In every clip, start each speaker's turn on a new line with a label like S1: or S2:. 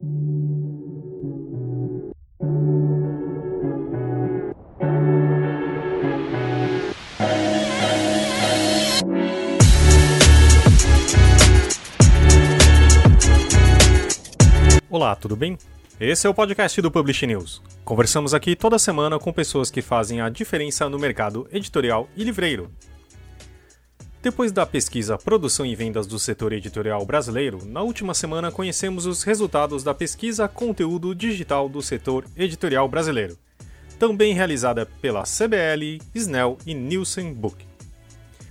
S1: Olá, tudo bem? Esse é o podcast do Publish News. Conversamos aqui toda semana com pessoas que fazem a diferença no mercado editorial e livreiro. Depois da pesquisa Produção e Vendas do Setor Editorial Brasileiro, na última semana conhecemos os resultados da pesquisa Conteúdo Digital do Setor Editorial Brasileiro, também realizada pela CBL, Snell e Nielsen Book.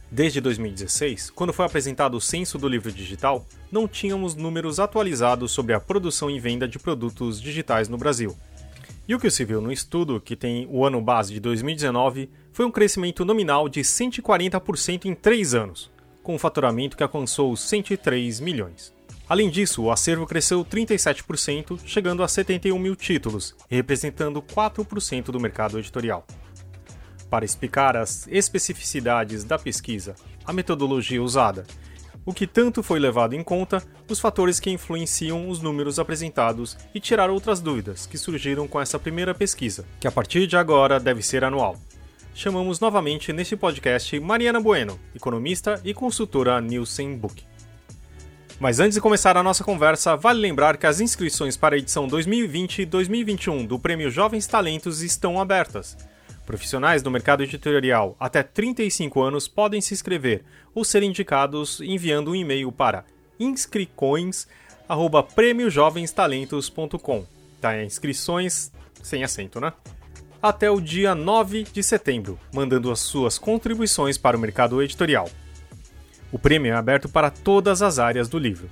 S1: Desde 2016, quando foi apresentado o censo do livro digital, não tínhamos números atualizados sobre a produção e venda de produtos digitais no Brasil. E o que se viu no estudo, que tem o ano base de 2019, foi um crescimento nominal de 140% em 3 anos, com um faturamento que alcançou 103 milhões. Além disso, o acervo cresceu 37%, chegando a 71 mil títulos, representando 4% do mercado editorial para explicar as especificidades da pesquisa, a metodologia usada, o que tanto foi levado em conta, os fatores que influenciam os números apresentados e tirar outras dúvidas que surgiram com essa primeira pesquisa, que a partir de agora deve ser anual. Chamamos novamente neste podcast Mariana Bueno, economista e consultora Nielsen Book. Mas antes de começar a nossa conversa, vale lembrar que as inscrições para a edição 2020 e 2021 do Prêmio Jovens Talentos estão abertas. Profissionais do mercado editorial até 35 anos podem se inscrever ou ser indicados enviando um e-mail para inscrições@premiojovenstalentos.com. Tá, inscrições sem acento, né? Até o dia 9 de setembro, mandando as suas contribuições para o mercado editorial. O prêmio é aberto para todas as áreas do livro.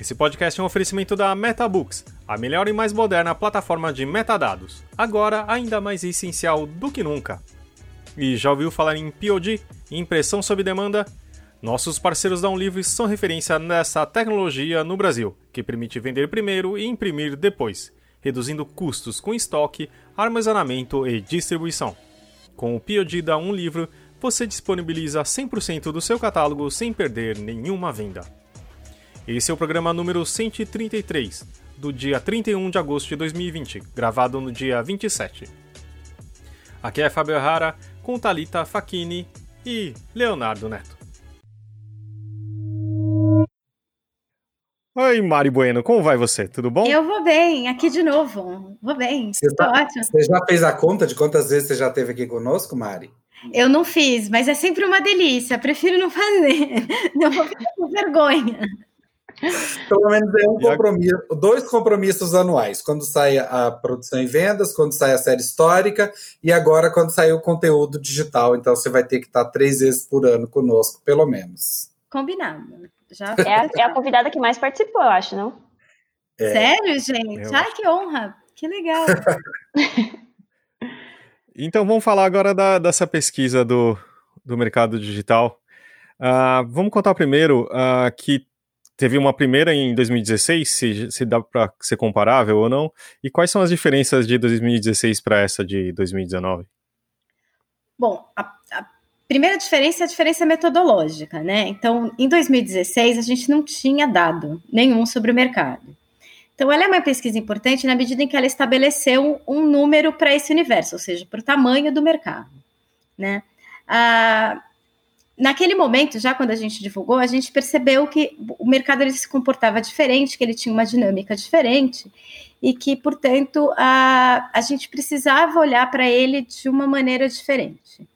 S1: Esse podcast é um oferecimento da MetaBooks, a melhor e mais moderna plataforma de metadados, agora ainda mais essencial do que nunca. E já ouviu falar em POD, impressão sob demanda? Nossos parceiros da Unlivre são referência nessa tecnologia no Brasil, que permite vender primeiro e imprimir depois, reduzindo custos com estoque, armazenamento e distribuição. Com o POD da Um Livro, você disponibiliza 100% do seu catálogo sem perder nenhuma venda. Esse é o programa número 133, do dia 31 de agosto de 2020, gravado no dia 27. Aqui é Fábio Rara, com Talita Facchini e Leonardo Neto. Oi, Mari Bueno, como vai você? Tudo bom?
S2: Eu vou bem, aqui de novo. Vou bem.
S3: Você, tá, ótimo. você já fez a conta de quantas vezes você já esteve aqui conosco, Mari?
S2: Eu não fiz, mas é sempre uma delícia. Prefiro não fazer. Não vou ficar com vergonha.
S3: Pelo menos é um compromisso, dois compromissos anuais, quando sai a produção e vendas, quando sai a série histórica e agora quando sai o conteúdo digital. Então você vai ter que estar três vezes por ano conosco, pelo menos.
S2: Combinado.
S4: Já é, a, é a convidada que mais participou, eu acho, não?
S2: É. Sério, gente? Ai, que honra! Que legal!
S1: então vamos falar agora da, dessa pesquisa do, do mercado digital. Uh, vamos contar primeiro uh, que teve uma primeira em 2016, se, se dá para ser comparável ou não, e quais são as diferenças de 2016 para essa de 2019?
S2: Bom, a, a, primeira diferença é a diferença metodológica, né? Então, em 2016, a gente não tinha dado nenhum sobre o mercado. Então, ela é uma pesquisa importante na medida em que ela estabeleceu um, número para esse universo, ou seja, para o tamanho do mercado, né? Ah, naquele momento, já quando a gente divulgou, a gente percebeu que o mercado ele se comportava diferente, que ele tinha uma dinâmica diferente e que, portanto, a, a gente precisava olhar para ele de uma maneira diferente.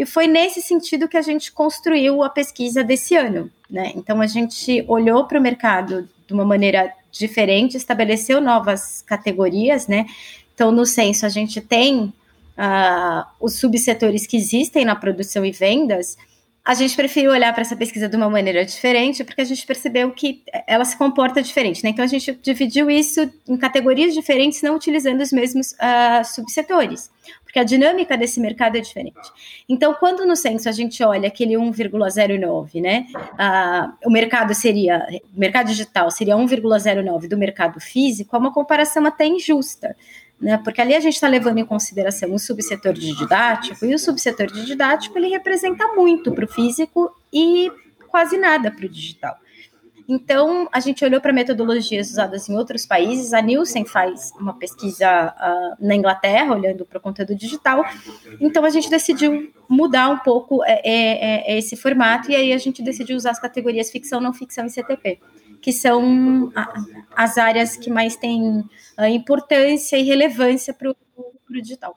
S2: E foi nesse sentido que a gente construiu a pesquisa desse ano. Né? Então, a gente olhou para o mercado de uma maneira diferente, estabeleceu novas categorias. Né? Então, no censo, a gente tem uh, os subsetores que existem na produção e vendas, a gente preferiu olhar para essa pesquisa de uma maneira diferente, porque a gente percebeu que ela se comporta diferente. Né? Então, a gente dividiu isso em categorias diferentes, não utilizando os mesmos uh, subsetores, porque a dinâmica desse mercado é diferente. Então, quando no censo a gente olha aquele 1,09, né, uh, o mercado seria, o mercado digital seria 1,09 do mercado físico, é uma comparação até injusta né? Porque ali a gente está levando em consideração o subsetor de didático, e o subsetor de didático ele representa muito para o físico e quase nada para o digital. Então, a gente olhou para metodologias usadas em outros países. A Nielsen faz uma pesquisa uh, na Inglaterra, olhando para o conteúdo digital. Então, a gente decidiu mudar um pouco é, é, é, esse formato, e aí a gente decidiu usar as categorias ficção, não ficção e CTP, que são a, as áreas que mais têm uh, importância e relevância para o digital.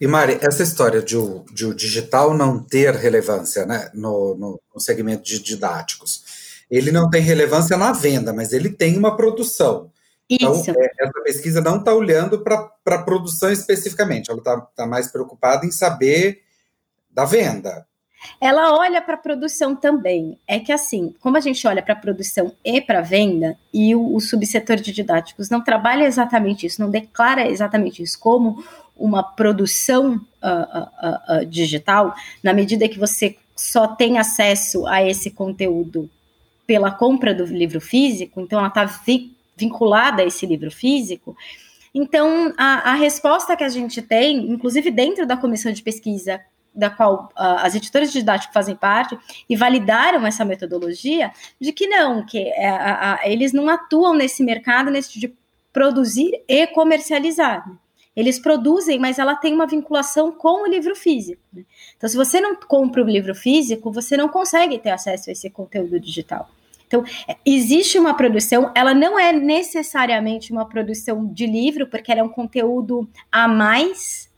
S3: E Mari, essa história de o, de o digital não ter relevância né, no, no, no, segmento de didáticos, ele não tem relevância na venda, mas ele tem uma produção. Então, Isso. Então, é, essa pesquisa não está olhando para a produção especificamente, ela está tá mais preocupada em saber da venda.
S2: Ela olha para a produção também. É que assim, como a gente olha para a produção e para a venda, e o, o, subsetor de didáticos não trabalha exatamente isso, não declara exatamente isso como uma produção uh, uh, uh, digital, na medida que você só tem acesso a esse conteúdo pela compra do livro físico, então ela está vi vinculada a esse livro físico. Então, a, a, resposta que a gente tem, inclusive dentro da comissão de pesquisa da qual uh, as editoras de fazem parte e validaram essa metodologia de que não, que uh, eles não atuam nesse mercado nesse de produzir e comercializar. Né? Eles produzem, mas ela tem uma vinculação com o livro físico. Né? Então, se você não compra o livro físico, você não consegue ter acesso a esse conteúdo digital. Então, existe uma produção, ela não é necessariamente uma produção de livro, porque ela é um conteúdo a mais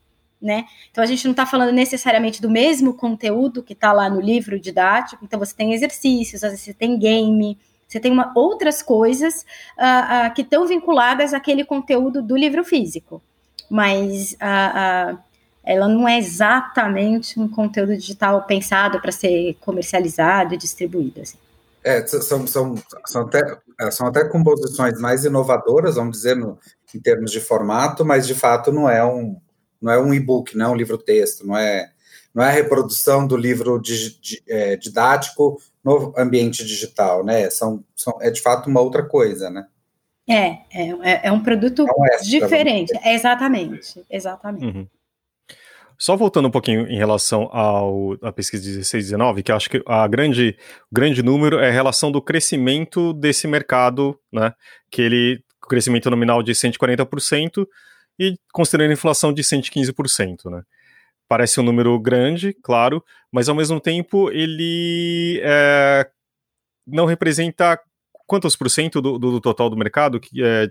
S2: né? Então a gente não está falando necessariamente do mesmo conteúdo que está lá no livro didático. Então você tem exercícios, às vezes você tem game, você tem uma, outras coisas uh, uh, que estão vinculadas àquele conteúdo do livro físico, mas uh, ela não é exatamente um conteúdo digital pensado para ser comercializado e distribuído. Assim.
S3: É, são, são, são, até, é, são até composições mais inovadoras, vamos dizer, no, em termos de formato, mas de fato não é um, não é um e-book, não é um livro-texto, não é, não é a reprodução do livro é, didático no ambiente digital, né? São, são, é de fato uma outra coisa, né?
S2: É, é, é, é um produto é extra, diferente. É, exatamente, exatamente. Uhum.
S1: Só voltando um pouquinho em relação ao, à pesquisa 16 19, que acho que a grande, o grande número é a relação do crescimento desse mercado, né? Que ele, crescimento nominal de 140%, e considerando a inflação de 115%, né? Parece um número grande, claro, mas ao mesmo tempo ele é, não representa quantos por cento do, do, do total do mercado que é,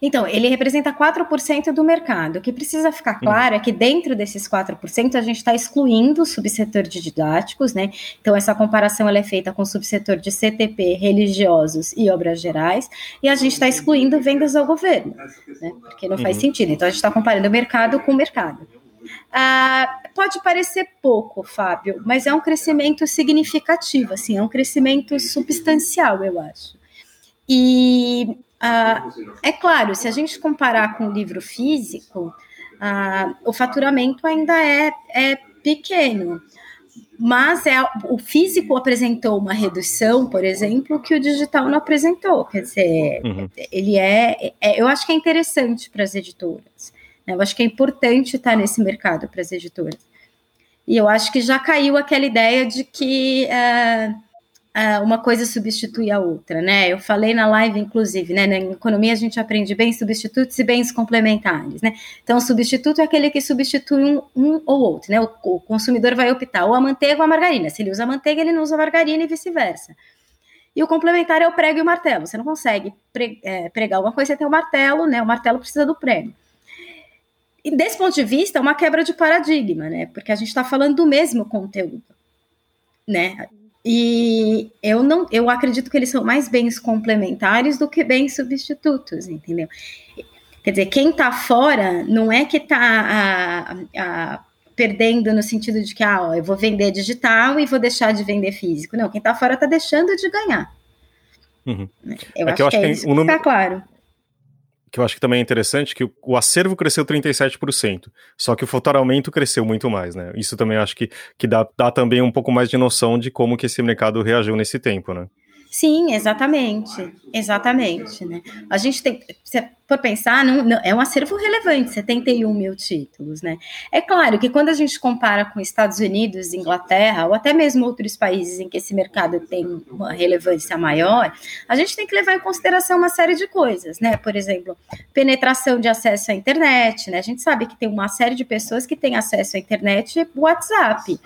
S2: então, ele representa 4% do mercado. O que precisa ficar claro é que dentro desses 4% a gente está excluindo o subsetor de didáticos, né? Então, essa comparação ela é feita com o subsetor de CTP, religiosos e obras gerais, e a gente está excluindo vendas ao governo, né? Porque não faz uhum. sentido. Então, a gente está comparando o mercado com o mercado. Ah, pode parecer pouco, Fábio, mas é um crescimento significativo, assim, é um crescimento substancial, eu acho. E ah, é claro, se a gente comparar com o livro físico, ah, o faturamento ainda é, é pequeno. Mas é, o físico apresentou uma redução, por exemplo, que o digital não apresentou. Quer dizer, uhum. ele é, é, Eu acho que é interessante para as editoras. Né? Eu acho que é importante estar nesse mercado para as editoras. E eu acho que já caiu aquela ideia de que. Uh, uma coisa substitui a outra, né? Eu falei na live, inclusive, né? Na economia a gente aprende bens substitutos e bens complementares, né? Então, o substituto é aquele que substitui um, um ou outro, né? O, o, consumidor vai optar ou a manteiga ou a margarina. Se ele usa a manteiga, ele não usa a margarina e vice-versa. E o complementar é o prego e o martelo. Você não consegue pre, é, pregar uma coisa sem ter o martelo, né? O martelo precisa do prego. E desse ponto de vista, é uma quebra de paradigma, né? Porque a gente está falando do mesmo conteúdo, né? E eu não, eu acredito que eles são mais bens complementares do que bens substitutos, entendeu? Quer dizer, quem está fora não é que está perdendo no sentido de que ah, ó, eu vou vender digital e vou deixar de vender físico. Não, quem está fora está deixando de ganhar.
S1: Uhum.
S2: Eu, é acho que, eu acho que é isso que está claro
S1: que eu acho que também é interessante, que o, acervo cresceu 37%, só que o faturamento cresceu muito mais, né? Isso também acho que, que dá, dá também um pouco mais de noção de como que esse mercado reagiu nesse tempo, né?
S2: Sim, exatamente, exatamente, né? A gente tem, se for pensar, não, não, é um acervo relevante, 71 mil títulos, né? É claro que quando a gente compara com Estados Unidos, Inglaterra, ou até mesmo outros países em que esse mercado tem uma relevância maior, a gente tem que levar em consideração uma série de coisas, né? Por exemplo, penetração de acesso à internet, né? A gente sabe que tem uma série de pessoas que têm acesso à internet WhatsApp.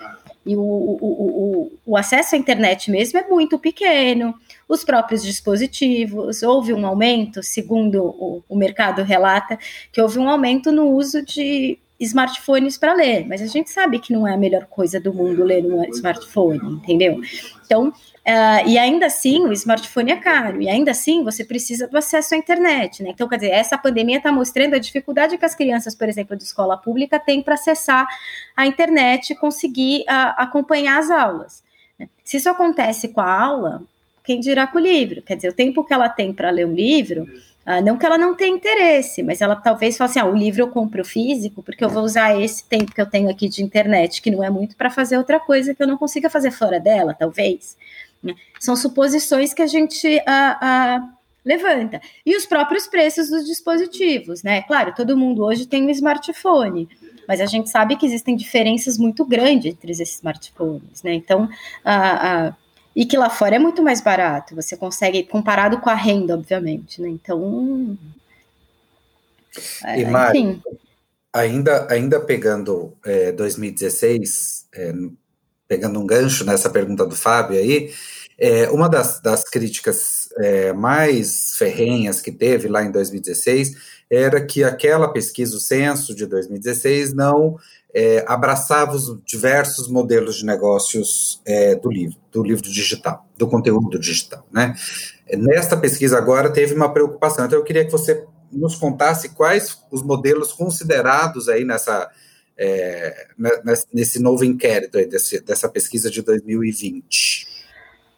S2: E o, o, o, o, acesso à internet mesmo é muito pequeno. Os próprios dispositivos, houve um aumento, segundo o, o mercado relata, que houve um aumento no uso de smartphones para ler, mas a gente sabe que não é a melhor coisa do mundo ler um smartphone, entendeu? Então, Uh, e ainda assim, o smartphone é caro, e ainda assim você precisa do acesso à internet, né? Então, quer dizer, essa pandemia está mostrando a dificuldade que as crianças, por exemplo, de escola pública têm para acessar a internet e conseguir uh, acompanhar as aulas. Né? Se isso acontece com a aula, quem dirá com o livro? Quer dizer, o tempo que ela tem para ler um livro, uh, não que ela não tenha interesse, mas ela talvez fale assim: ah, o livro eu compro físico, porque eu vou usar esse tempo que eu tenho aqui de internet, que não é muito, para fazer outra coisa que eu não consiga fazer fora dela, talvez. Né? São suposições que a gente ah, ah, levanta. E os próprios preços dos dispositivos, né? Claro, todo mundo hoje tem um smartphone, mas a gente sabe que existem diferenças muito grandes entre esses smartphones, né? Então, ah, e que lá fora é muito mais barato, você consegue, comparado com a renda, obviamente, né? Então.
S3: E, Mari, ainda, ainda pegando é, 2016, é, pegando um gancho nessa pergunta do Fábio aí, é, uma das, das críticas é, mais ferrenhas que teve lá em 2016 era que aquela pesquisa, o censo de 2016, não é, abraçava os diversos modelos de negócios é, do livro, do livro digital, do conteúdo digital. Né? Nesta pesquisa agora teve uma preocupação, então eu queria que você nos contasse quais os modelos considerados aí nessa é, nesse novo inquérito desse, dessa pesquisa de 2020?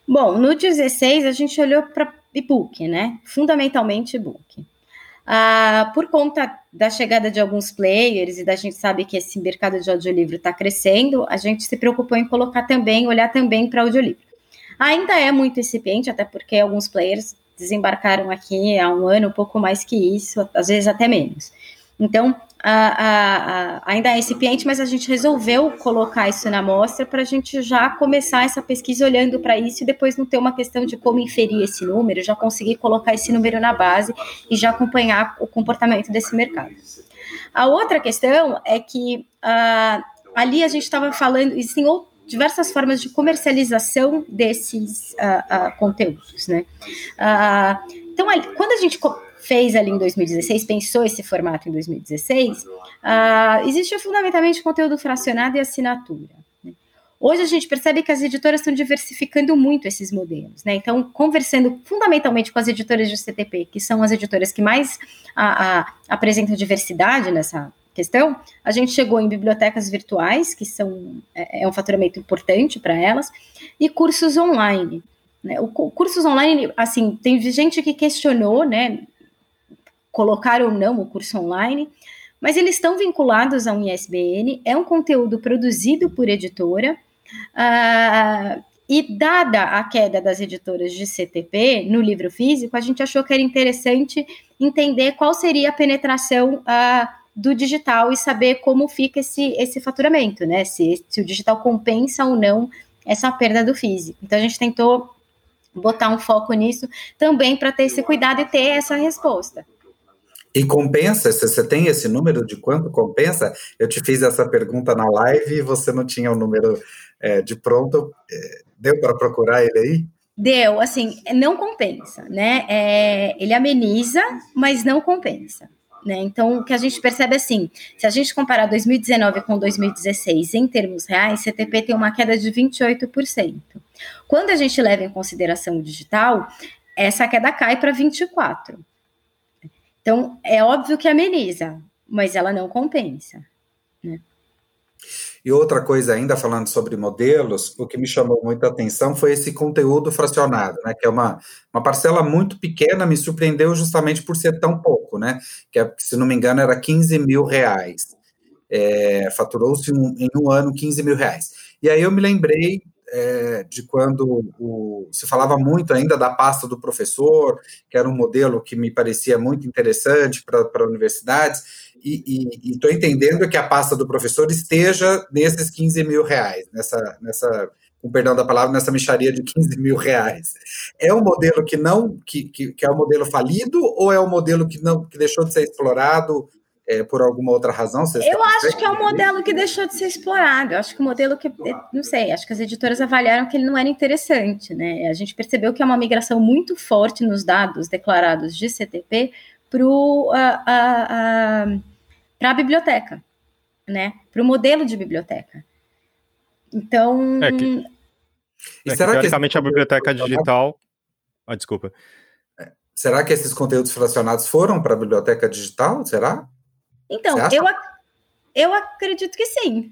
S2: Bom, no 16 a gente olhou para e-book, né? Fundamentalmente e-book. Ah, por conta da chegada de alguns players e da gente sabe que esse mercado de audiolivro está crescendo, a gente se preocupou em colocar também, olhar também para audiolivro. Ainda é muito incipiente, até porque alguns players desembarcaram aqui há um ano, um pouco mais que isso, às vezes até menos. Então, a, a, ainda é incipiente, mas a gente resolveu colocar isso na mostra para a gente já começar essa pesquisa olhando para isso e depois não ter uma questão de como inferir esse número, já conseguir colocar esse número na base e já acompanhar o comportamento desse mercado. A outra questão é que uh, ali a gente estava falando, existem diversas formas de comercialização desses uh, uh, conteúdos, né? então, quando a gente fez ali em 2016, pensou esse formato em 2016, uh, existe fundamentalmente conteúdo fracionado e assinatura. Né? Hoje a gente percebe que as editoras estão diversificando muito esses modelos, né? Então, conversando fundamentalmente com as editoras de CTP, que são as editoras que mais a, a, apresentam diversidade nessa questão, a gente chegou em bibliotecas virtuais, que são é, é um faturamento importante para elas, e cursos online. Né? O, cursos online, assim, tem gente que questionou, né? Colocar ou não o curso online, mas eles estão vinculados a um ISBN, é um conteúdo produzido por editora, uh, e dada a queda das editoras de CTP no livro físico, a gente achou que era interessante entender qual seria a penetração uh, do digital e saber como fica esse, esse faturamento, né? Se, se o digital compensa ou não essa perda do físico. Então a gente tentou botar um foco nisso também para ter esse cuidado e ter essa resposta.
S3: E compensa? Você tem esse número de quanto compensa? Eu te fiz essa pergunta na live e você não tinha o número é, de pronto. É, deu para procurar ele aí?
S2: Deu, assim, não compensa, né? É, ele ameniza, mas não compensa. Né? Então, o que a gente percebe é assim: se a gente comparar 2019 com 2016 em termos reais, CTP tem uma queda de 28%. Quando a gente leva em consideração o digital, essa queda cai para 24%. Então, é óbvio que ameniza, mas ela não compensa. Né?
S3: E outra coisa ainda, falando sobre modelos, o que me chamou muita atenção foi esse conteúdo fracionado, né, que é uma, uma parcela muito pequena, me surpreendeu justamente por ser tão pouco, né, que é, se não me engano era 15 mil reais, é, faturou-se um, em um ano 15 mil reais. E aí eu me lembrei é, de quando o, se falava muito ainda da pasta do professor, que era um modelo que me parecia muito interessante para universidades, e estou entendendo que a pasta do professor esteja nesses 15 mil reais, nessa, nessa com perdão da palavra, nessa micharia de 15 mil reais. É um modelo que não, que, que, que é um modelo falido, ou é um modelo que não que deixou de ser explorado é, por alguma outra razão?
S2: eu acho que é um modelo que deixou de ser explorado. Eu acho que o modelo que, não sei, acho que as editoras avaliaram que ele não era interessante, né? A gente percebeu que é uma migração muito forte nos dados declarados de CTP para a, a, a biblioteca, né? Para o modelo de biblioteca. Então.
S1: É que, é que, teoricamente, a biblioteca digital. Ah, desculpa.
S3: É, será que esses conteúdos fracionados foram para a biblioteca digital? Será?
S2: Então, eu, eu acredito que sim.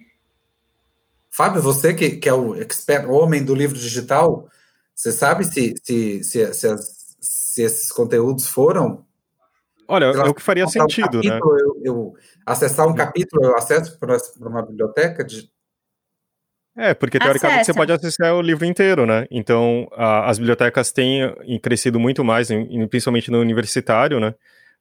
S3: Fábio, você que, que é o expert, homem do livro digital, você sabe se, se, se, se, as, se esses conteúdos foram?
S1: Olha, é o que faria sentido,
S3: um
S1: né?
S3: Eu, eu, acessar um uhum. capítulo, eu acesso para uma biblioteca de,
S1: é, porque teoricamente Acessa. você pode acessar o livro inteiro, né? Então, a, as bibliotecas têm crescido muito mais, principalmente no universitário, né?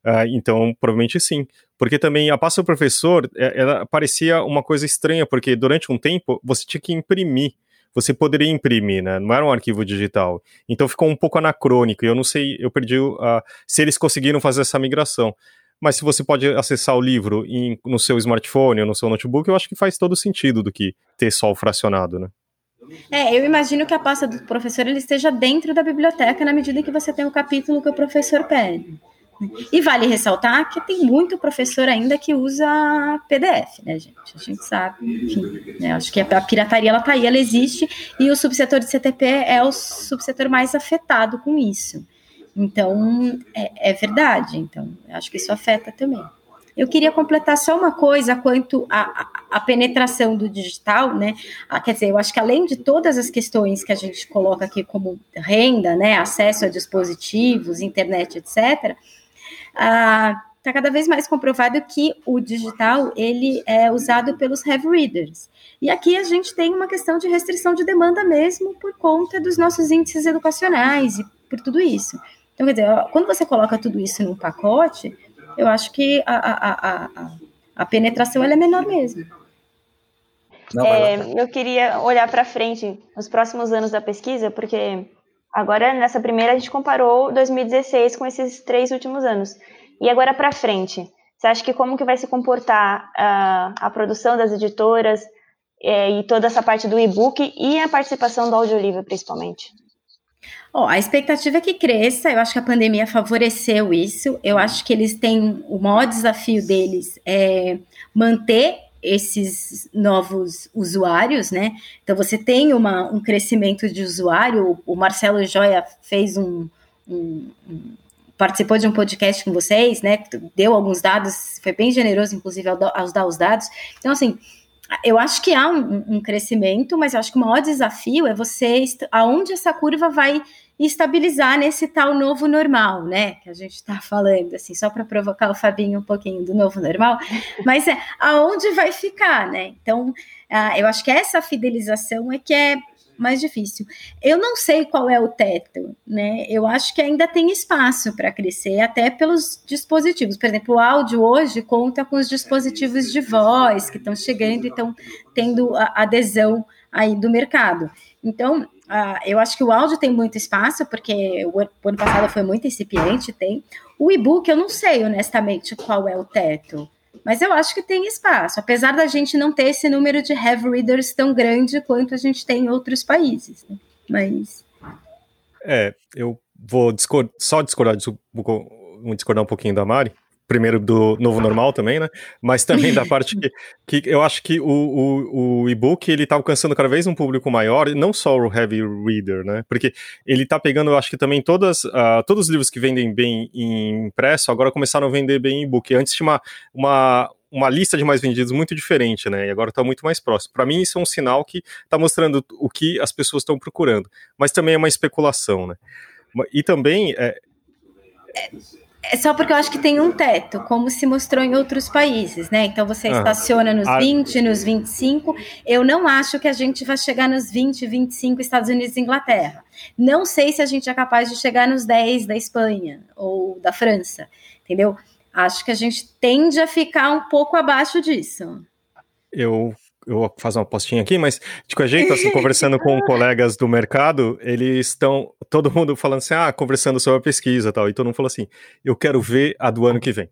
S1: Uh, então, provavelmente sim. Porque também a pasta do professor, é, ela parecia uma coisa estranha, porque durante um tempo você tinha que imprimir. Você poderia imprimir, né? Não era um arquivo digital. Então ficou um pouco anacrônico. E eu não sei, eu perdi uh, se eles conseguiram fazer essa migração. Mas se você pode acessar o livro em, no seu smartphone ou no seu notebook, eu acho que faz todo sentido do que ter só o fracionado, né?
S2: É, eu imagino que a pasta do professor ele esteja dentro da biblioteca na medida que você tem o capítulo que o professor pede. E vale ressaltar que tem muito professor ainda que usa PDF, né, gente? A gente sabe, enfim, né? acho que a pirataria ela tá aí, ela existe, e o subsetor de CTP é o subsetor mais afetado com isso. Então, é, é verdade. Então, acho que isso afeta também. Eu queria completar só uma coisa quanto à, penetração do digital, né? Ah, quer dizer, eu acho que além de todas as questões que a gente coloca aqui como renda, né, acesso a dispositivos, internet, etc., está ah, cada vez mais comprovado que o digital ele é usado pelos heavy readers. E aqui a gente tem uma questão de restrição de demanda mesmo por conta dos nossos índices educacionais e por tudo isso. Então, quer dizer, quando você coloca tudo isso num pacote, eu acho que a, a, a, a penetração é menor mesmo.
S4: É, eu queria olhar para frente nos próximos anos da pesquisa, porque Agora, nessa primeira, a gente comparou 2016 com esses três últimos anos. E agora para frente, você acha que como que vai se comportar uh, a produção das editoras é, e toda essa parte do e-book e a participação do audiolivro, principalmente?
S2: Oh, a expectativa é que cresça, eu acho que a pandemia favoreceu isso, eu acho que eles têm, o maior desafio deles é manter esses novos usuários, né? Então você tem uma, um crescimento de usuário. O Marcelo Joia fez um, um, um, participou de um podcast com vocês, né? Deu alguns dados, foi bem generoso, inclusive, ao, dar os dados. Então, assim, eu acho que há um, um, crescimento, mas eu acho que o maior desafio é você aonde essa curva vai estabilizar nesse tal novo normal, né? Que a gente está falando, assim, só para provocar o Fabinho um pouquinho do novo normal, mas é aonde vai ficar, né? Então, uh, eu acho que essa fidelização é que é mais difícil. Eu não sei qual é o teto, né? Eu acho que ainda tem espaço para crescer, até pelos dispositivos. Por exemplo, o áudio hoje conta com os dispositivos de voz que estão chegando e estão tendo a adesão aí do mercado. Então, uh, eu acho que o áudio tem muito espaço, porque o, ano passado foi muito incipiente, tem. O e-book, eu não sei honestamente qual é o teto. Mas eu acho que tem espaço, apesar da gente não ter esse número de heavy readers tão grande quanto a gente tem em outros países. Né? Mas.
S1: É, eu vou discord só discordar, discordar um pouquinho da Mari, primeiro do novo normal também, né? Mas também da parte que, que eu acho que o, o, o e-book ele tá alcançando cada vez um público maior, não só o heavy reader, né? Porque ele tá pegando, eu acho que também todas, uh, todos os livros que vendem bem em impresso agora começaram a vender bem em e-book. Antes tinha uma, uma uma lista de mais vendidos muito diferente, né? E agora está muito mais próximo. Para mim, isso é um sinal que está mostrando o que as pessoas estão procurando. Mas também é uma especulação, né? E também é,
S2: É só porque eu acho que tem um teto, como se mostrou em outros países, né? Então você ah, estaciona nos a... 20, nos 25. Eu não acho que a gente vai chegar nos 20, 25 Estados Unidos e Inglaterra. Não sei se a gente é capaz de chegar nos 10 da Espanha ou da França, entendeu? Acho que a gente tende a ficar um pouco abaixo disso.
S1: Eu eu vou fazer uma postinha aqui, mas de qualquer jeito, assim, conversando com colegas do mercado, eles estão, todo mundo falando assim, ah, conversando sobre a pesquisa e tal, e todo mundo falou assim, eu quero ver a do ano que vem,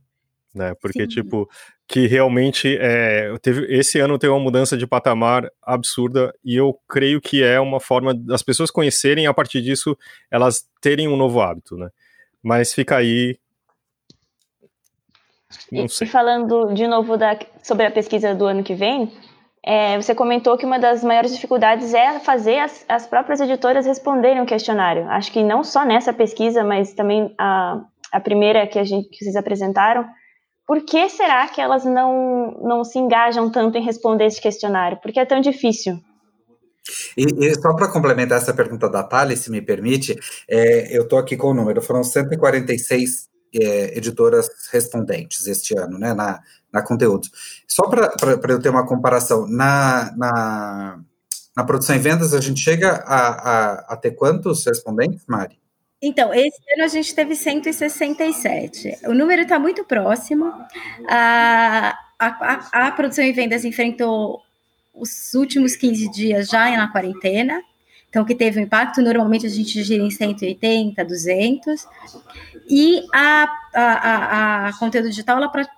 S1: né, porque, Sim. tipo, que realmente, é, teve, esse ano teve uma mudança de patamar absurda, e eu creio que é uma forma das pessoas conhecerem, a partir disso, elas terem um novo hábito, né, mas fica aí.
S4: E, e, falando de novo da, sobre a pesquisa do ano que vem, é, você comentou que uma das maiores dificuldades é fazer as, as, próprias editoras responderem o questionário. Acho que não só nessa pesquisa, mas também a, a primeira que, a gente, que vocês apresentaram. Por que será que elas não, não se engajam tanto em responder esse questionário? Por que é tão difícil?
S3: E, e só para complementar essa pergunta da Thales, se me permite, é, eu estou aqui com o número, foram 146 é, editoras respondentes este ano, né, na, na conteúdo. Só para eu ter uma comparação, na, na, na, produção e vendas, a gente chega a, a, a ter quantos respondentes, Mari?
S2: Então, esse ano a gente teve 167. O número está muito próximo. A, a, a, produção e vendas enfrentou os últimos 15 dias já na quarentena, então que teve um impacto. Normalmente a gente gira em 180, 200. E a, a, a, a conteúdo digital, ela pra,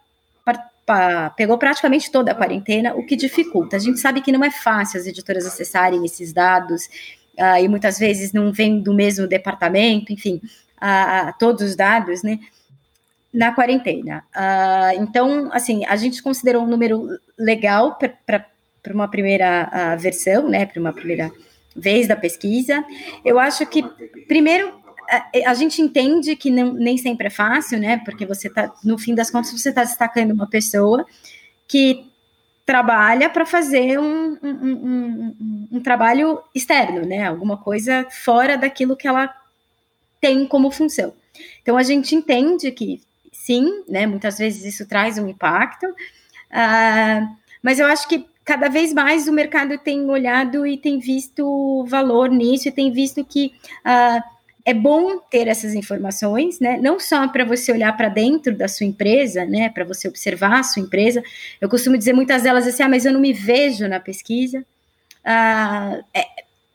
S2: pra, pra, pegou praticamente toda a quarentena, o que dificulta. A gente sabe que não é fácil as editoras acessarem esses dados, uh, e muitas vezes não vem do mesmo departamento, enfim, uh, todos os dados, né? Na quarentena. Uh, então, assim, a gente considerou um número legal para uma primeira versão, né? Para uma primeira vez da pesquisa. Eu acho que, primeiro, a, gente entende que não, nem sempre é fácil, né? Porque você tá, no fim das contas, você está destacando uma pessoa que trabalha para fazer um, um, um, um, trabalho externo, né? Alguma coisa fora daquilo que ela tem como função. Então a gente entende que sim, né? Muitas vezes isso traz um impacto, uh, mas eu acho que cada vez mais o mercado tem olhado e tem visto valor nisso e tem visto que uh, é bom ter essas informações, né? Não só para você olhar para dentro da sua empresa, né? Para você observar a sua empresa. Eu costumo dizer muitas delas assim, ah, mas eu não me vejo na pesquisa. Ah, é,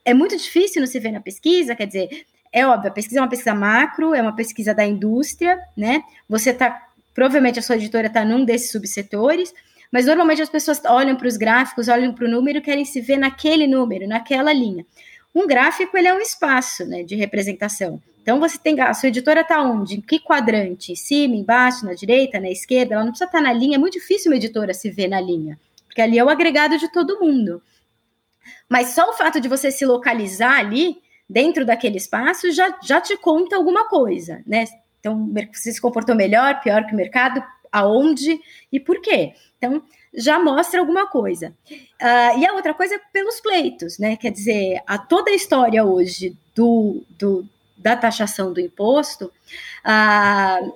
S2: é muito difícil não se ver na pesquisa, quer dizer, é óbvio, a pesquisa é uma pesquisa macro, é uma pesquisa da indústria, né? Você tá, provavelmente a sua editora está num desses subsetores, mas normalmente as pessoas olham para os gráficos, olham para o número e querem se ver naquele número, naquela linha. Um gráfico ele é um espaço né, de representação. Então você tem a sua editora está onde? Em que quadrante? Em cima, embaixo, na direita, na esquerda? Ela não precisa estar tá na linha. É muito difícil uma editora se ver na linha, porque ali é o agregado de todo mundo. Mas só o fato de você se localizar ali dentro daquele espaço já, já te conta alguma coisa, né? Então, você se comportou melhor, pior que o mercado, aonde e por quê? Então, já mostra alguma coisa. Uh, e a outra coisa é pelos pleitos, né? Quer dizer, a toda a história hoje do, do da taxação do imposto, uh,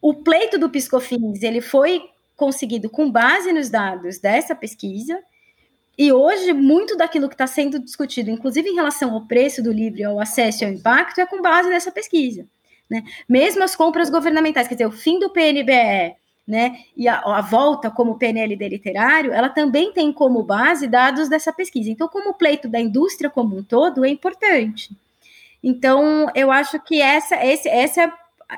S2: o pleito do Piscofins ele foi conseguido com base nos dados dessa pesquisa. E hoje, muito daquilo que está sendo discutido, inclusive em relação ao preço do livro, ao acesso e ao impacto, é com base nessa pesquisa. Né? Mesmo as compras governamentais, quer dizer, o fim do PNBE, né? E a, a, volta como PNLD literário, ela também tem como base dados dessa pesquisa. Então, como pleito da indústria como um todo é importante. Então, eu acho que essa, esse, essa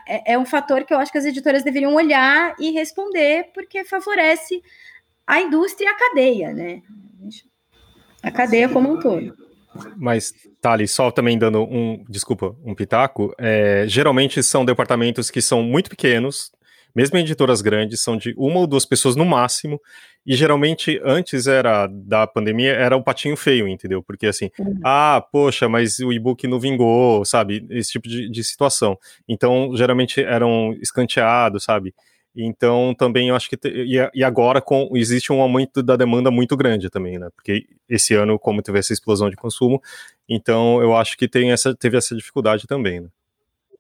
S2: é, é um fator que eu acho que as editoras deveriam olhar e responder, porque favorece a indústria e a cadeia, né? A cadeia como um todo.
S1: Mas, Thales, só também dando um, desculpa, um pitaco, é, geralmente são departamentos que são muito pequenos, mesmo em editoras grandes, são de uma ou duas pessoas no máximo, e geralmente antes era da pandemia era o patinho feio, entendeu? Porque assim, uhum. ah, poxa, mas o e-book não vingou, sabe? Esse tipo de, de situação. Então, geralmente eram escanteados, sabe? Então, também eu acho que. Te, e, agora com, existe um aumento da demanda muito grande também, né? Porque esse ano, como teve essa explosão de consumo, então eu acho que tem essa, teve essa dificuldade também, né?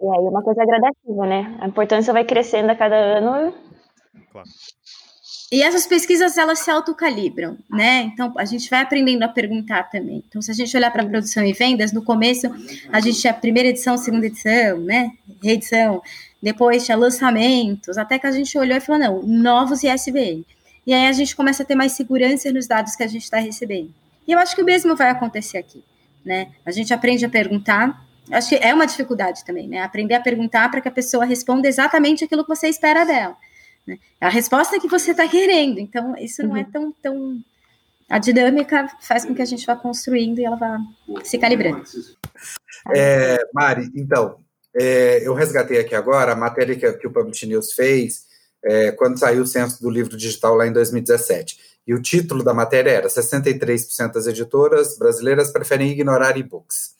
S4: E aí é uma coisa gradativa, né? A importância vai crescendo a cada ano.
S2: Claro. E essas pesquisas elas se autocalibram, né? Então a gente vai aprendendo a perguntar também. Então, se a gente olhar para produção e vendas, no começo a gente tinha primeira edição, segunda edição, né? Reedição, depois tinha lançamentos, até que a gente olhou e falou: não, novos ISBN. E aí a gente começa a ter mais segurança nos dados que a gente está recebendo. E eu acho que o mesmo vai acontecer aqui, né? A gente aprende a perguntar. Acho que é uma dificuldade também, né? Aprender a perguntar para que a pessoa responda exatamente aquilo que você espera dela. Né? A resposta que você está querendo. Então, isso não é uhum. tão, tão. A dinâmica faz com que a gente vá construindo e ela vá se calibrando.
S3: É, Mari, então, é, eu resgatei aqui agora a matéria que, que o Public News fez é, quando saiu o censo do livro digital lá em 2017. E o título da matéria era 63% das editoras brasileiras preferem ignorar e-books.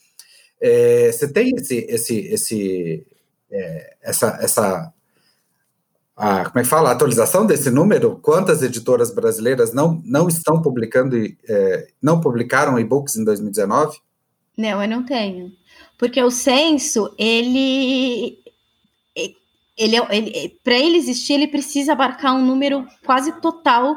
S3: É, você tem esse, esse, esse, é, essa, essa a, como é que fala, a atualização desse número? Quantas editoras brasileiras não, não estão publicando, é, não publicaram e-books em 2019?
S2: Não, eu não tenho. Porque o censo, ele. ele, ele Para ele existir, ele precisa abarcar um número quase total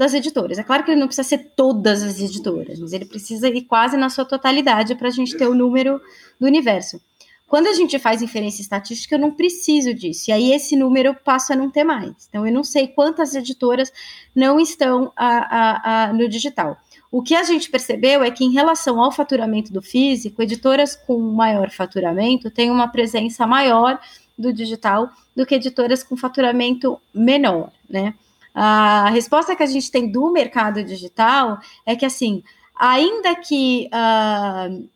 S2: das editoras. É claro que ele não precisa ser todas as editoras, mas ele precisa ir quase na sua totalidade para a gente ter o número do universo. Quando a gente faz inferência estatística, eu não preciso disso. E aí esse número passa a não ter mais. Então, eu não sei quantas editoras não estão a, a, a, no digital. O que a gente percebeu é que, em relação ao faturamento do físico, editoras com maior faturamento têm uma presença maior do digital do que editoras com faturamento menor, né? A resposta que a gente tem do mercado digital é que, assim, ainda que uh,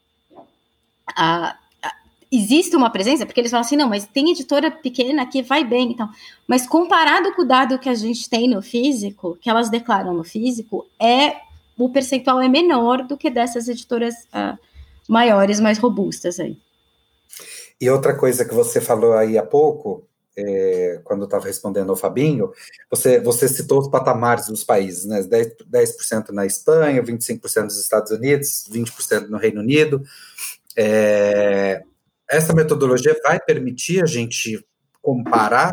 S2: uh, existe uma presença, porque eles falam assim, não, mas tem editora pequena que vai bem, então. Mas comparado com o dado que a gente tem no físico, que elas declaram no físico, é o percentual é menor do que dessas editoras uh, maiores, mais robustas aí.
S3: E outra coisa que você falou aí há pouco, é, quando estava respondendo ao Fabinho, você, você citou os patamares dos países, né? 10%, 10 na Espanha, 25% nos Estados Unidos, 20% no Reino Unido. É, essa metodologia vai permitir a gente comparar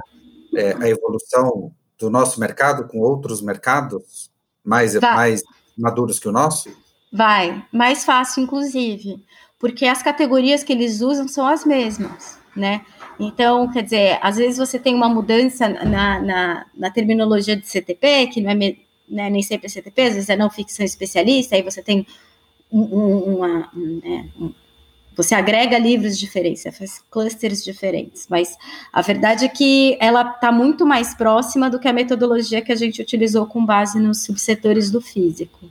S3: é, a evolução do nosso mercado com outros mercados mais, mais maduros que o nosso?
S2: Vai, mais fácil, inclusive, porque as categorias que eles usam são as mesmas, né? Então, quer dizer, às vezes você tem uma mudança na, na, na terminologia de CTP, que não é né, nem sempre é CTP, às vezes é não ficção especialista, aí você tem um, um, uma, um, né, você agrega livros diferentes, você faz clusters diferentes, mas a verdade é que ela está muito mais próxima do que a metodologia que a gente utilizou com base nos subsetores do físico.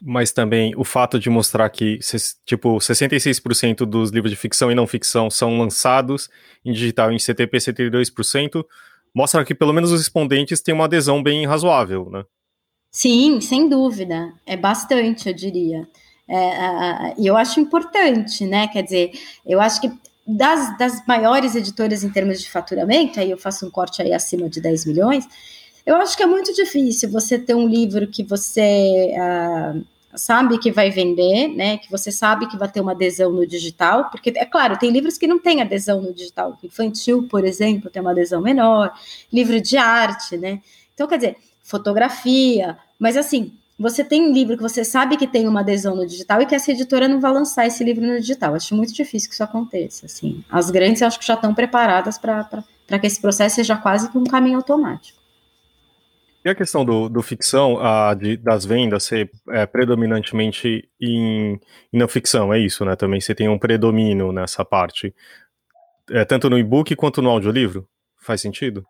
S1: Mas também o fato de mostrar que, tipo, 66% dos livros de ficção e não ficção são lançados em digital em CTP 72%, mostra que pelo menos os respondentes têm uma adesão bem razoável, né?
S2: Sim, sem dúvida. É bastante, eu diria. É, e eu acho importante, né? Quer dizer, eu acho que das, das maiores editoras em termos de faturamento, aí eu faço um corte aí acima de 10 milhões, eu acho que é muito difícil você ter um livro que você uh, sabe que vai vender, né? Que você sabe que vai ter uma adesão no digital, porque é claro, tem livros que não têm adesão no digital. Infantil, por exemplo, tem uma adesão menor, livro de arte, né? Então, quer dizer, fotografia, mas assim, você tem um livro que você sabe que tem uma adesão no digital e que essa editora não vai lançar esse livro no digital. Acho muito difícil que isso aconteça. Assim. As grandes, eu acho que já estão preparadas para que esse processo seja quase que um caminho automático.
S1: E a questão do, do ficção, a, de, das vendas ser é, predominantemente em, em, não ficção, é isso, né? Também você tem um predomínio nessa parte, é, tanto no e-book quanto no audiolivro? Faz sentido?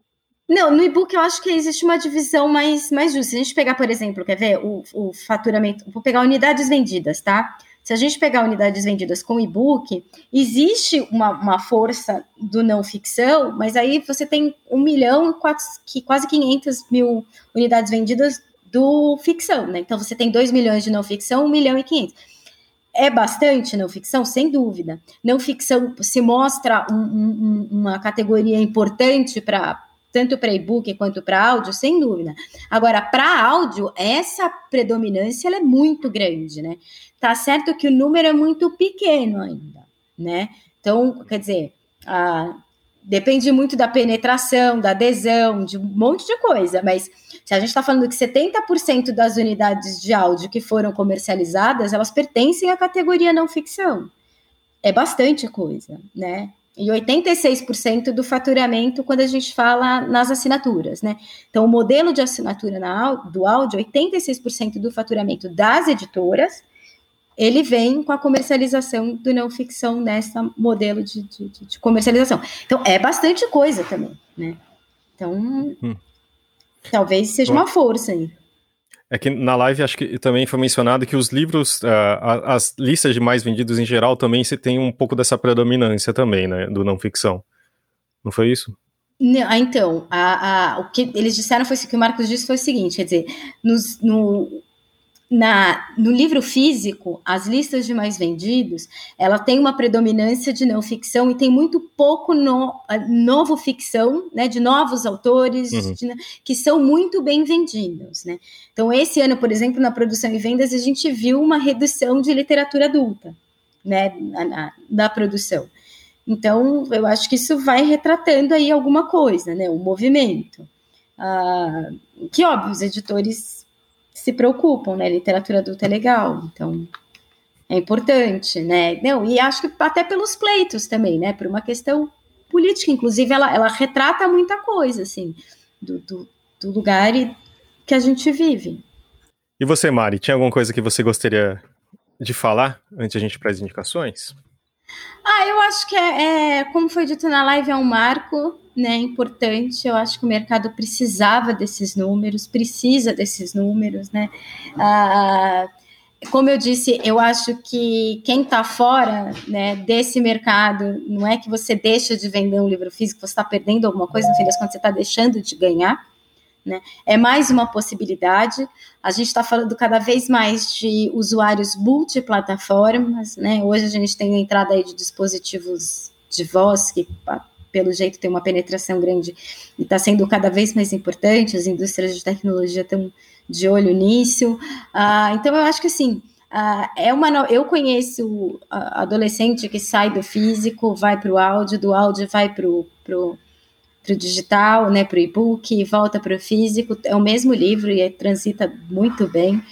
S2: Não, no e-book eu acho que existe uma divisão mais, mais justa. Se a gente pegar, por exemplo, quer ver o, o faturamento, vou pegar unidades vendidas, tá? Se a gente pegar unidades vendidas com e-book, existe uma, uma força do não ficção, mas aí você tem um milhão, quatro, quase 500 mil unidades vendidas do ficção, né? Então você tem 2 milhões de não ficção, 1 milhão e 500. É bastante não ficção? Sem dúvida. Não ficção se mostra um, um, uma categoria importante para tanto para e-book quanto para áudio, sem dúvida. Agora, para áudio, essa predominância é muito grande, né? Tá certo que o número é muito pequeno ainda, né? Então, quer dizer, depende muito da penetração, da adesão, de um monte de coisa, mas se a gente está falando que 70% das unidades de áudio que foram comercializadas, elas pertencem à categoria não ficção. É bastante coisa, né? E 86% do faturamento quando a gente fala nas assinaturas, né? Então, o modelo de assinatura na, do áudio, 86% do faturamento das editoras, ele vem com a comercialização do não ficção nessa modelo de, de, de comercialização. Então, é bastante coisa também, né? Então, hum. talvez seja Bom. uma força aí.
S1: É que na live acho que também foi mencionado que os livros, uh, as listas de mais vendidos em geral também se tem um pouco dessa predominância também, né, do não ficção. Não foi isso?
S2: Não, ah, então, a, a, o que eles disseram foi que o Marcos disse foi o seguinte, quer dizer, nos, no, na, no livro físico, as listas de mais vendidos, ela tem uma predominância de não ficção e tem muito pouco no, novo ficção, né, de novos autores uhum. de, que são muito bem vendidos, né? Então, esse ano, por exemplo, na produção e vendas, a gente viu uma redução de literatura adulta, né, na, na, na produção. Então, eu acho que isso vai retratando aí alguma coisa, né, um movimento. Ah, que, óbvio, os editores se preocupam, né? Literatura adulta é legal, então é importante, né? Não, e acho que até pelos pleitos também, né? Por uma questão política, inclusive ela, ela retrata muita coisa, assim, do, do, do lugar e, que a gente vive.
S1: E você, Mari, tinha alguma coisa que você gostaria de falar antes a gente ir para as indicações?
S2: Ah, eu acho que é, é, como foi dito na live, é um marco né, importante. Eu acho que o mercado precisava desses números, precisa desses números, né? Ah, como eu disse, eu acho que quem está fora né, desse mercado, não é que você deixa de vender um livro físico, você está perdendo alguma coisa, no fim das contas, você está deixando de ganhar. Né? É mais uma possibilidade. A gente está falando cada vez mais de usuários multiplataformas. Né? Hoje a gente tem a entrada aí de dispositivos de voz que pelo jeito tem uma penetração grande e está sendo cada vez mais importante, as indústrias de tecnologia estão de olho nisso. Ah, então eu acho que assim. Ah, é uma no... Eu conheço adolescente que sai do físico, vai para o áudio, do áudio vai para o digital, né, para o e-book, volta para o físico. É o mesmo livro e transita muito bem.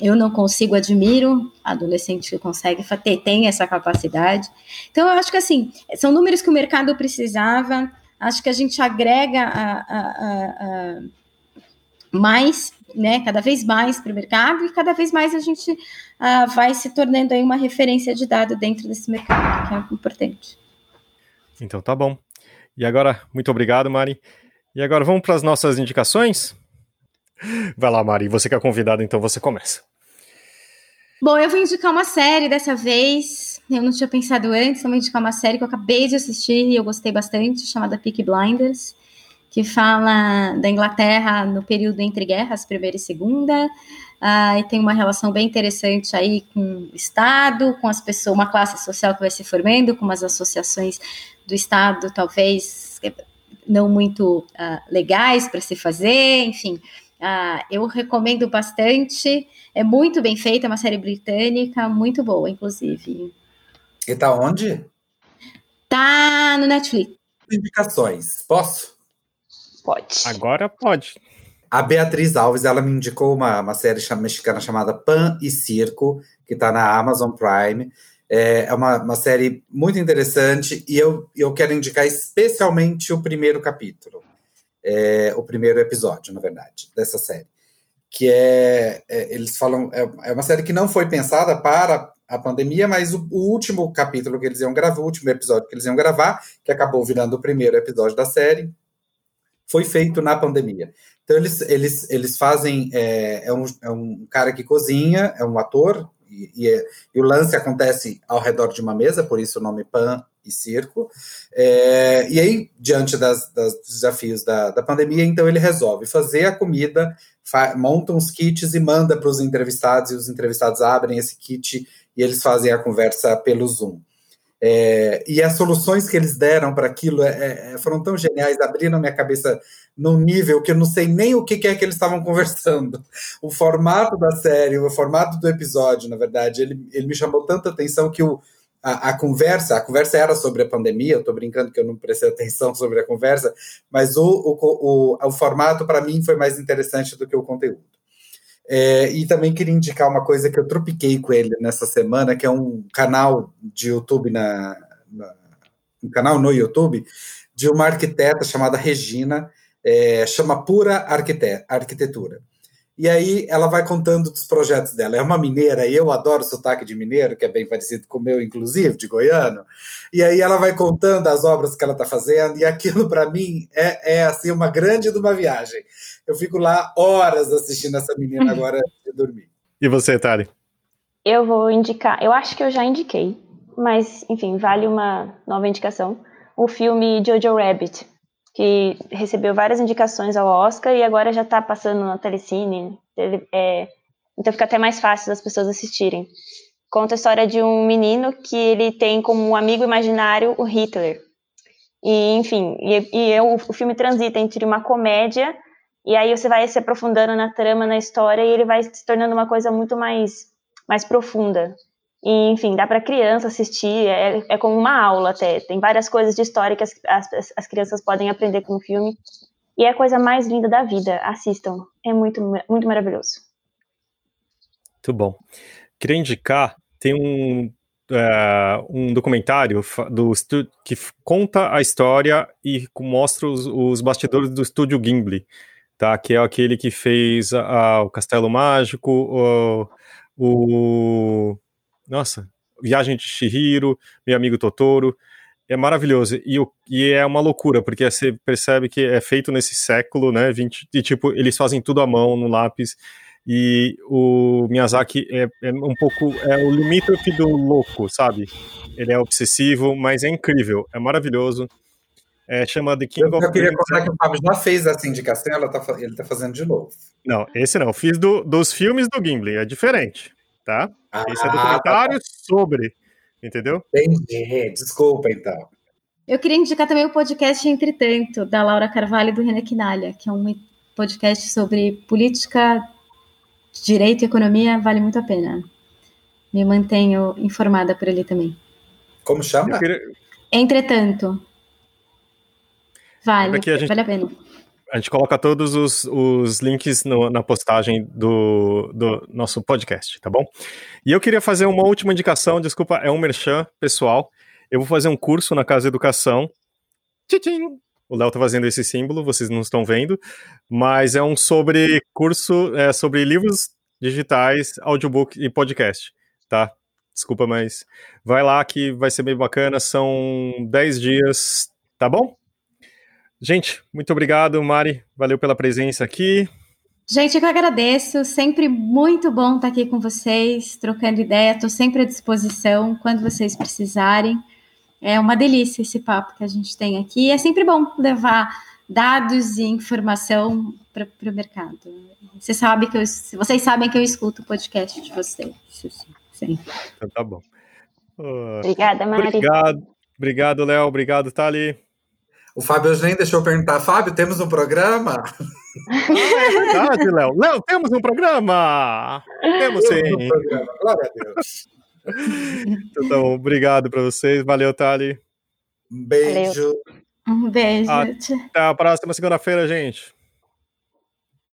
S2: Eu não consigo, admiro adolescente que consegue ter, tem essa capacidade. Então, eu acho que assim, são números que o mercado precisava, acho que a gente agrega a, a, a, mais, né, cada vez mais para o mercado e cada vez mais a gente uh, vai se tornando aí uma referência de dado dentro desse mercado, que é importante.
S1: Então tá bom. E agora, muito obrigado, Mari. E agora vamos para as nossas indicações? Vai lá, Mari, você que é convidada, então você começa.
S2: Bom, eu vou indicar uma série dessa vez. Eu não tinha pensado antes, eu vou indicar uma série que eu acabei de assistir e eu gostei bastante, chamada Peaky Blinders, que fala da Inglaterra no período entre guerras, primeira e segunda. Uh, e tem uma relação bem interessante aí com o Estado, com as pessoas, uma classe social que vai se formando, com umas associações do Estado, talvez não muito uh, legais para se fazer, enfim. Uh, eu recomendo bastante. É muito bem feita, é uma série britânica, muito boa, inclusive.
S3: E tá onde?
S2: Tá no Netflix.
S3: Indicações. Posso?
S4: Pode.
S1: Agora pode.
S3: A Beatriz Alves, ela me indicou uma, uma série mexicana chamada Pan e Circo, que está na Amazon Prime. É, é uma, uma série muito interessante e eu, eu quero indicar especialmente o primeiro capítulo é, o primeiro episódio, na verdade, dessa série. Que é, é eles falam, é, é, uma série que não foi pensada para a pandemia, mas o, o, último capítulo que eles iam gravar, o último episódio que eles iam gravar, que acabou virando o primeiro episódio da série, foi feito na pandemia. Então eles, eles, eles fazem, é, é, um, é um cara que cozinha, é um ator, e, e, é, e, o lance acontece ao redor de uma mesa, por isso o nome Pan e circo. É, e aí, diante das, das, dos desafios da, da pandemia, então ele resolve fazer a comida, monta uns kits e manda para os entrevistados, e os entrevistados abrem esse kit e eles fazem a conversa pelo Zoom. É, e as soluções que eles deram para aquilo é, é, foram tão geniais, abriram minha cabeça num nível que eu não sei nem o que, que é que eles estavam conversando. O formato da série, o formato do episódio, na verdade, ele, ele me chamou tanta atenção que o, a, a, conversa, a conversa era sobre a pandemia, eu estou brincando que eu não prestei atenção sobre a conversa, mas o, o, o, o formato para mim foi mais interessante do que o conteúdo. É, e também queria indicar uma coisa que eu tropiquei com ele nessa semana, que é um canal de YouTube na, na um canal no YouTube de uma arquiteta chamada Regina, é, chama Pura Arquite Arquitetura. E aí ela vai contando dos projetos dela. É uma mineira, e eu adoro o sotaque de mineiro, que é bem parecido com o meu, inclusive, de goiano. E aí ela vai contando as obras que ela está fazendo, e aquilo para mim é, é assim uma grande de uma viagem. Eu fico lá horas assistindo essa menina agora de dormir.
S1: E você, Tari?
S4: Eu vou indicar, eu acho que eu já indiquei, mas enfim, vale uma nova indicação. O filme Jojo Rabbit, que recebeu várias indicações ao Oscar e agora já está passando na Telecine. É, então fica até mais fácil das pessoas assistirem. Conta a história de um menino que ele tem como amigo imaginário o Hitler. E, enfim, e, e eu, o filme transita entre uma comédia e aí você vai se aprofundando na trama, na história e ele vai se tornando uma coisa muito mais, mais profunda. E, enfim, dá para criança assistir, é, é como uma aula até. Tem várias coisas de história que as, as, as crianças podem aprender com o filme. E é a coisa mais linda da vida. Assistam. É muito, muito maravilhoso.
S1: Muito bom. Queria indicar, tem um, é, um documentário do que conta a história e mostra os, os bastidores do estúdio Gimli, tá? Que é aquele que fez a, a, o Castelo Mágico, o, o nossa, Viagem de Shihiro, Meu Amigo Totoro, é maravilhoso. E, e, é uma loucura, porque você percebe que é feito nesse século, né, 20, e tipo, eles fazem tudo à mão, no lápis, e o Miyazaki é, é um pouco, é o limítrofe do louco, sabe? Ele é obsessivo, mas é incrível, é maravilhoso. É, chama The King
S3: eu,
S1: of
S3: Eu queria contar que o Fábio já fez essa indicação, ela tá, ele tá fazendo de novo.
S1: Não, esse não, fiz do, dos filmes do Gimli, é diferente tá? Ah, Esse é documentário tá sobre, entendeu?
S3: Entendi, desculpa então.
S2: Eu queria indicar também o podcast Entretanto, da Laura Carvalho e do René Quinalha, que é um podcast sobre política, direito e economia, vale muito a pena. Me mantenho informada por ali também.
S3: Como chama? Queria...
S2: Entretanto. Vale, gente... vale a pena.
S1: A gente coloca todos os, os links no, na postagem do, do nosso podcast, tá bom? E eu queria fazer uma última indicação, desculpa, é um merchan pessoal. Eu vou fazer um curso na Casa Educação. Tchim! O Léo tá fazendo esse símbolo, vocês não estão vendo, mas é um sobre curso é, sobre livros digitais, audiobook e podcast, tá? Desculpa, mas vai lá que vai ser bem bacana. São 10 dias, tá bom? Gente, muito obrigado, Mari. Valeu pela presença aqui.
S2: Gente, eu que agradeço. Sempre muito bom estar aqui com vocês, trocando ideia. Estou sempre à disposição quando vocês precisarem. É uma delícia esse papo que a gente tem aqui. É sempre bom levar dados e informação para o mercado. Você sabe que eu, vocês sabem que eu escuto o podcast de vocês. Sim.
S1: Então, tá bom.
S4: Uh, Obrigada, Mari.
S1: Obrigado, obrigado Léo. Obrigado, Thali.
S3: O Fábio nem deixou eu perguntar. Fábio, temos um programa?
S1: Ah, é verdade, Léo. Léo, temos um programa! Temos sim. Temos um programa. Glória a Deus. Então, tá obrigado para vocês. Valeu, Thali.
S3: Um beijo.
S2: Valeu. Um beijo.
S1: Até a próxima segunda-feira, gente.